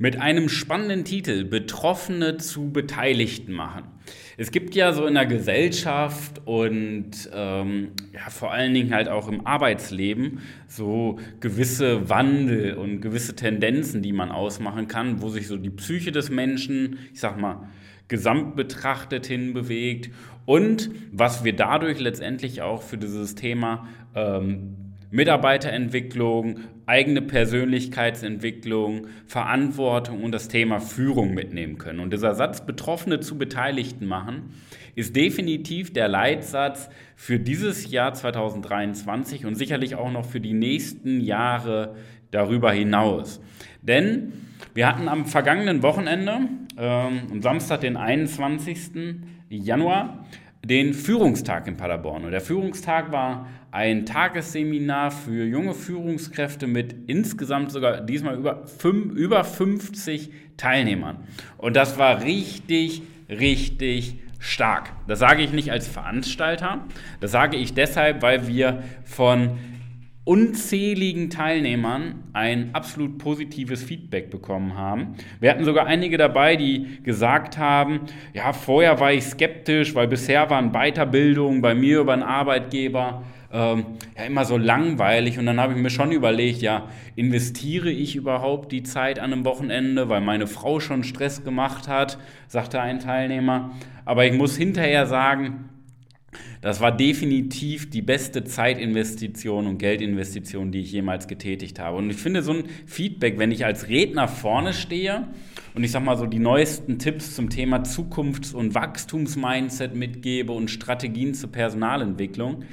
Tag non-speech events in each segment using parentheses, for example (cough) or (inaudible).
mit einem spannenden Titel Betroffene zu Beteiligten machen. Es gibt ja so in der Gesellschaft und ähm, ja, vor allen Dingen halt auch im Arbeitsleben so gewisse Wandel und gewisse Tendenzen, die man ausmachen kann, wo sich so die Psyche des Menschen, ich sag mal, gesamt betrachtet hinbewegt und was wir dadurch letztendlich auch für dieses Thema ähm, Mitarbeiterentwicklung, eigene Persönlichkeitsentwicklung, Verantwortung und das Thema Führung mitnehmen können. Und dieser Satz Betroffene zu Beteiligten machen ist definitiv der Leitsatz für dieses Jahr 2023 und sicherlich auch noch für die nächsten Jahre darüber hinaus. Denn wir hatten am vergangenen Wochenende, ähm, am Samstag, den 21. Januar, den Führungstag in Paderborn. Und der Führungstag war ein Tagesseminar für junge Führungskräfte mit insgesamt sogar diesmal über, fünf, über 50 Teilnehmern. Und das war richtig, richtig stark. Das sage ich nicht als Veranstalter, das sage ich deshalb, weil wir von unzähligen Teilnehmern ein absolut positives Feedback bekommen haben. Wir hatten sogar einige dabei, die gesagt haben, ja, vorher war ich skeptisch, weil bisher waren Weiterbildungen bei mir über einen Arbeitgeber ähm, ja immer so langweilig und dann habe ich mir schon überlegt, ja, investiere ich überhaupt die Zeit an einem Wochenende, weil meine Frau schon Stress gemacht hat, sagte ein Teilnehmer. Aber ich muss hinterher sagen, das war definitiv die beste Zeitinvestition und Geldinvestition, die ich jemals getätigt habe. Und ich finde so ein Feedback, wenn ich als Redner vorne stehe und ich sag mal so die neuesten Tipps zum Thema Zukunfts- und Wachstumsmindset mitgebe und Strategien zur Personalentwicklung,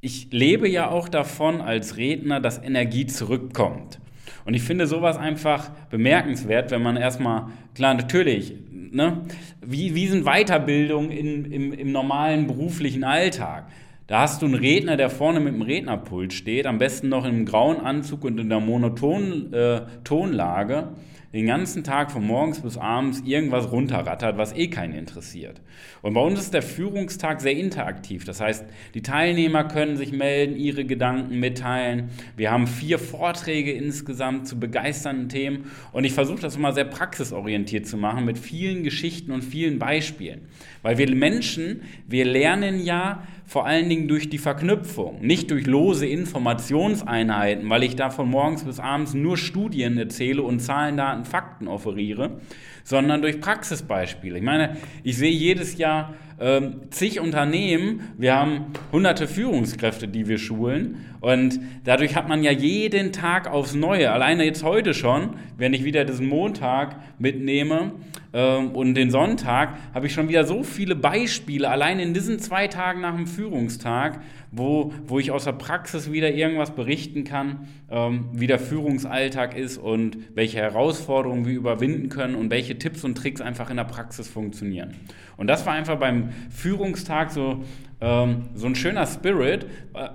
ich lebe ja auch davon als Redner, dass Energie zurückkommt. Und ich finde sowas einfach bemerkenswert, wenn man erstmal, klar, natürlich, ne, wie, wie sind Weiterbildungen in, im, im normalen beruflichen Alltag? Da hast du einen Redner, der vorne mit dem Rednerpult steht, am besten noch einem grauen Anzug und in der monotonen äh, Tonlage den ganzen Tag von morgens bis abends irgendwas runterrattert, was eh keinen interessiert. Und bei uns ist der Führungstag sehr interaktiv. Das heißt, die Teilnehmer können sich melden, ihre Gedanken mitteilen. Wir haben vier Vorträge insgesamt zu begeisternden Themen. Und ich versuche das immer sehr praxisorientiert zu machen mit vielen Geschichten und vielen Beispielen. Weil wir Menschen, wir lernen ja vor allen Dingen durch die Verknüpfung, nicht durch lose Informationseinheiten, weil ich da von morgens bis abends nur Studien erzähle und Zahlen, Daten, Fakten offeriere, sondern durch Praxisbeispiele. Ich meine, ich sehe jedes Jahr ähm, zig Unternehmen, wir haben hunderte Führungskräfte, die wir schulen und dadurch hat man ja jeden Tag aufs Neue, alleine jetzt heute schon, wenn ich wieder diesen Montag mitnehme ähm, und den Sonntag, habe ich schon wieder so viele Beispiele, allein in diesen zwei Tagen nach dem Führungstag, wo, wo ich aus der Praxis wieder irgendwas berichten kann, ähm, wie der Führungsalltag ist und welche Herausforderungen wir überwinden können und welche Tipps und Tricks einfach in der Praxis funktionieren. Und das war einfach beim Führungstag so, ähm, so ein schöner Spirit,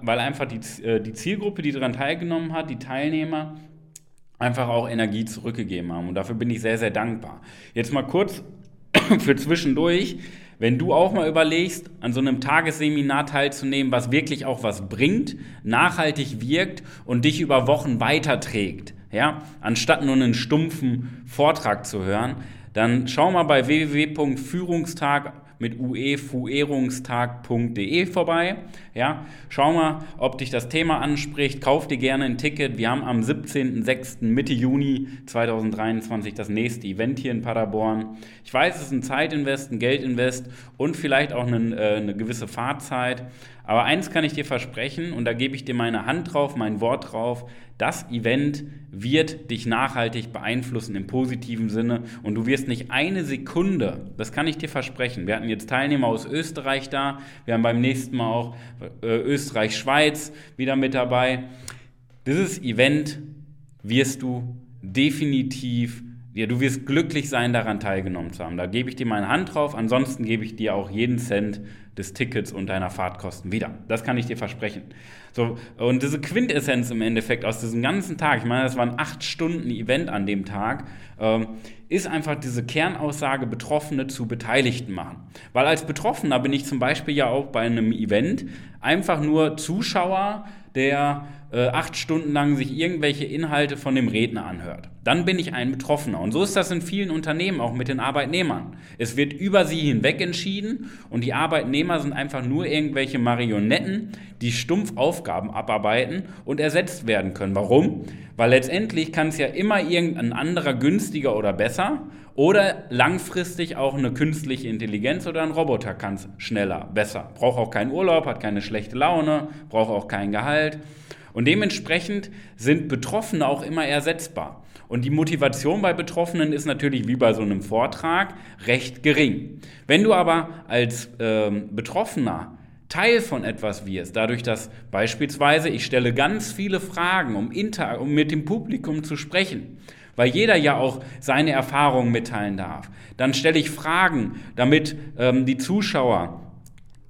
weil einfach die, äh, die Zielgruppe, die daran teilgenommen hat, die Teilnehmer, einfach auch Energie zurückgegeben haben. Und dafür bin ich sehr, sehr dankbar. Jetzt mal kurz (coughs) für zwischendurch. Wenn du auch mal überlegst, an so einem Tagesseminar teilzunehmen, was wirklich auch was bringt, nachhaltig wirkt und dich über Wochen weiterträgt, ja, anstatt nur einen stumpfen Vortrag zu hören, dann schau mal bei www.führungstag mit uefuerungstag.de vorbei. Ja, schau mal, ob dich das Thema anspricht. Kauf dir gerne ein Ticket. Wir haben am 17.06. Mitte Juni 2023 das nächste Event hier in Paderborn. Ich weiß, es ist ein Zeitinvest, ein Geldinvest und vielleicht auch eine, äh, eine gewisse Fahrzeit. Aber eins kann ich dir versprechen und da gebe ich dir meine Hand drauf, mein Wort drauf. Das Event wird dich nachhaltig beeinflussen im positiven Sinne und du wirst nicht eine Sekunde, das kann ich dir versprechen. Wir hatten jetzt Teilnehmer aus Österreich da, wir haben beim nächsten Mal auch äh, Österreich-Schweiz wieder mit dabei. Dieses Event wirst du definitiv ja, du wirst glücklich sein, daran teilgenommen zu haben. Da gebe ich dir meine Hand drauf, ansonsten gebe ich dir auch jeden Cent des Tickets und deiner Fahrtkosten wieder. Das kann ich dir versprechen. So, und diese Quintessenz im Endeffekt aus diesem ganzen Tag, ich meine, das war ein acht Stunden Event an dem Tag, ähm, ist einfach diese Kernaussage, Betroffene zu Beteiligten machen. Weil als Betroffener bin ich zum Beispiel ja auch bei einem Event einfach nur Zuschauer, der äh, acht Stunden lang sich irgendwelche Inhalte von dem Redner anhört. Dann bin ich ein Betroffener. Und so ist das in vielen Unternehmen, auch mit den Arbeitnehmern. Es wird über sie hinweg entschieden und die Arbeitnehmer sind einfach nur irgendwelche Marionetten, die stumpf Aufgaben abarbeiten und ersetzt werden können. Warum? Weil letztendlich kann es ja immer irgendein anderer günstiger oder besser oder langfristig auch eine künstliche Intelligenz oder ein Roboter kann es schneller, besser. Braucht auch keinen Urlaub, hat keine schlechte Laune, braucht auch kein Gehalt. Und dementsprechend sind Betroffene auch immer ersetzbar. Und die Motivation bei Betroffenen ist natürlich wie bei so einem Vortrag recht gering. Wenn du aber als ähm, Betroffener Teil von etwas wirst, dadurch, dass beispielsweise ich stelle ganz viele Fragen, um, inter um mit dem Publikum zu sprechen, weil jeder ja auch seine Erfahrungen mitteilen darf. Dann stelle ich Fragen, damit ähm, die Zuschauer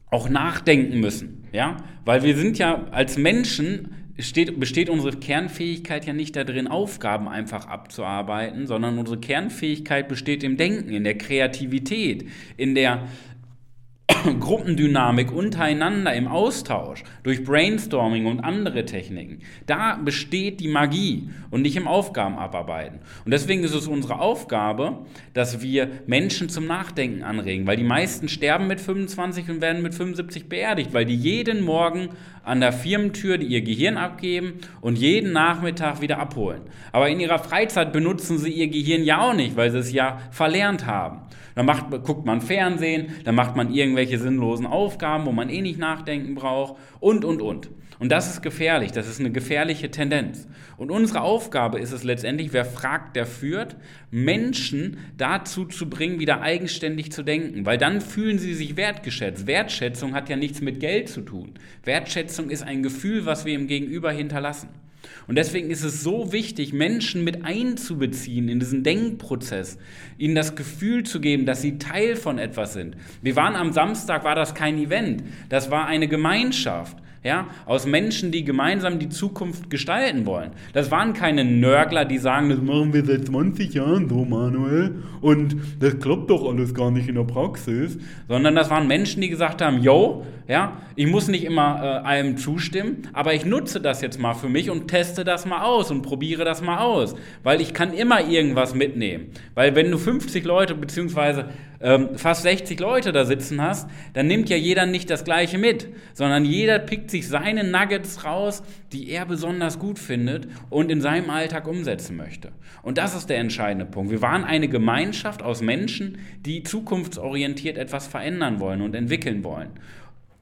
auch nachdenken müssen, ja, weil wir sind ja als Menschen steht, besteht unsere Kernfähigkeit ja nicht darin, Aufgaben einfach abzuarbeiten, sondern unsere Kernfähigkeit besteht im Denken, in der Kreativität, in der Gruppendynamik untereinander im Austausch, durch Brainstorming und andere Techniken. Da besteht die Magie und nicht im Aufgabenabarbeiten. Und deswegen ist es unsere Aufgabe, dass wir Menschen zum Nachdenken anregen, weil die meisten sterben mit 25 und werden mit 75 beerdigt, weil die jeden Morgen an der Firmentür ihr Gehirn abgeben und jeden Nachmittag wieder abholen. Aber in ihrer Freizeit benutzen sie ihr Gehirn ja auch nicht, weil sie es ja verlernt haben. Dann macht, guckt man Fernsehen, dann macht man irgendwelche sinnlosen Aufgaben, wo man eh nicht nachdenken braucht und, und, und. Und das ist gefährlich, das ist eine gefährliche Tendenz. Und unsere Aufgabe ist es letztendlich, wer fragt, der führt, Menschen dazu zu bringen, wieder eigenständig zu denken, weil dann fühlen sie sich wertgeschätzt. Wertschätzung hat ja nichts mit Geld zu tun. Wertschätzung ist ein Gefühl, was wir im Gegenüber hinterlassen. Und deswegen ist es so wichtig, Menschen mit einzubeziehen in diesen Denkprozess, ihnen das Gefühl zu geben, dass sie Teil von etwas sind. Wir waren am Samstag, war das kein Event, das war eine Gemeinschaft ja, aus Menschen, die gemeinsam die Zukunft gestalten wollen. Das waren keine Nörgler, die sagen, das machen wir seit 20 Jahren so, Manuel, und das klappt doch alles gar nicht in der Praxis, sondern das waren Menschen, die gesagt haben, yo, ja, ich muss nicht immer äh, allem zustimmen, aber ich nutze das jetzt mal für mich und teste das mal aus und probiere das mal aus, weil ich kann immer irgendwas mitnehmen. Weil wenn du 50 Leute beziehungsweise ähm, fast 60 Leute da sitzen hast, dann nimmt ja jeder nicht das Gleiche mit, sondern jeder pickt sich seine Nuggets raus, die er besonders gut findet und in seinem Alltag umsetzen möchte. Und das ist der entscheidende Punkt. Wir waren eine Gemeinschaft aus Menschen, die zukunftsorientiert etwas verändern wollen und entwickeln wollen.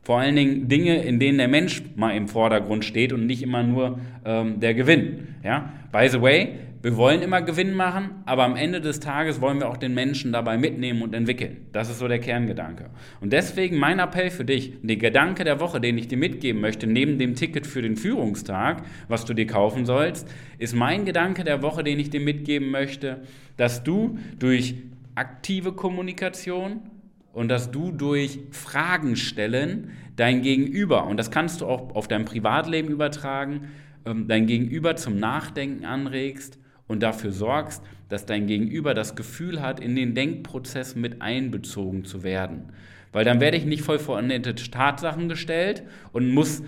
Vor allen Dingen Dinge, in denen der Mensch mal im Vordergrund steht und nicht immer nur ähm, der Gewinn. Ja? By the way, wir wollen immer Gewinn machen, aber am Ende des Tages wollen wir auch den Menschen dabei mitnehmen und entwickeln. Das ist so der Kerngedanke. Und deswegen mein Appell für dich, der Gedanke der Woche, den ich dir mitgeben möchte, neben dem Ticket für den Führungstag, was du dir kaufen sollst, ist mein Gedanke der Woche, den ich dir mitgeben möchte, dass du durch aktive Kommunikation und dass du durch Fragen stellen dein Gegenüber, und das kannst du auch auf dein Privatleben übertragen, ähm, dein Gegenüber zum Nachdenken anregst und dafür sorgst, dass dein Gegenüber das Gefühl hat, in den Denkprozess mit einbezogen zu werden. Weil dann werde ich nicht voll vor Tatsachen gestellt und muss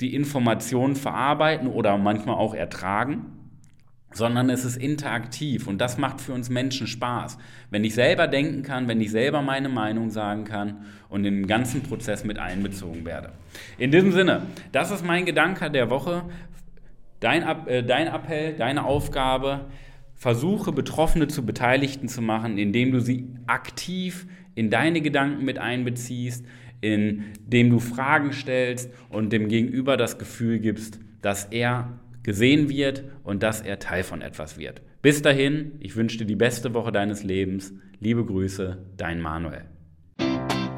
die Informationen verarbeiten oder manchmal auch ertragen, sondern es ist interaktiv und das macht für uns Menschen Spaß. Wenn ich selber denken kann, wenn ich selber meine Meinung sagen kann und im ganzen Prozess mit einbezogen werde. In diesem Sinne, das ist mein Gedanke der Woche. Dein, äh, dein Appell, deine Aufgabe, versuche Betroffene zu Beteiligten zu machen, indem du sie aktiv in deine Gedanken mit einbeziehst, indem du Fragen stellst und dem Gegenüber das Gefühl gibst, dass er gesehen wird und dass er Teil von etwas wird. Bis dahin, ich wünsche dir die beste Woche deines Lebens. Liebe Grüße, dein Manuel.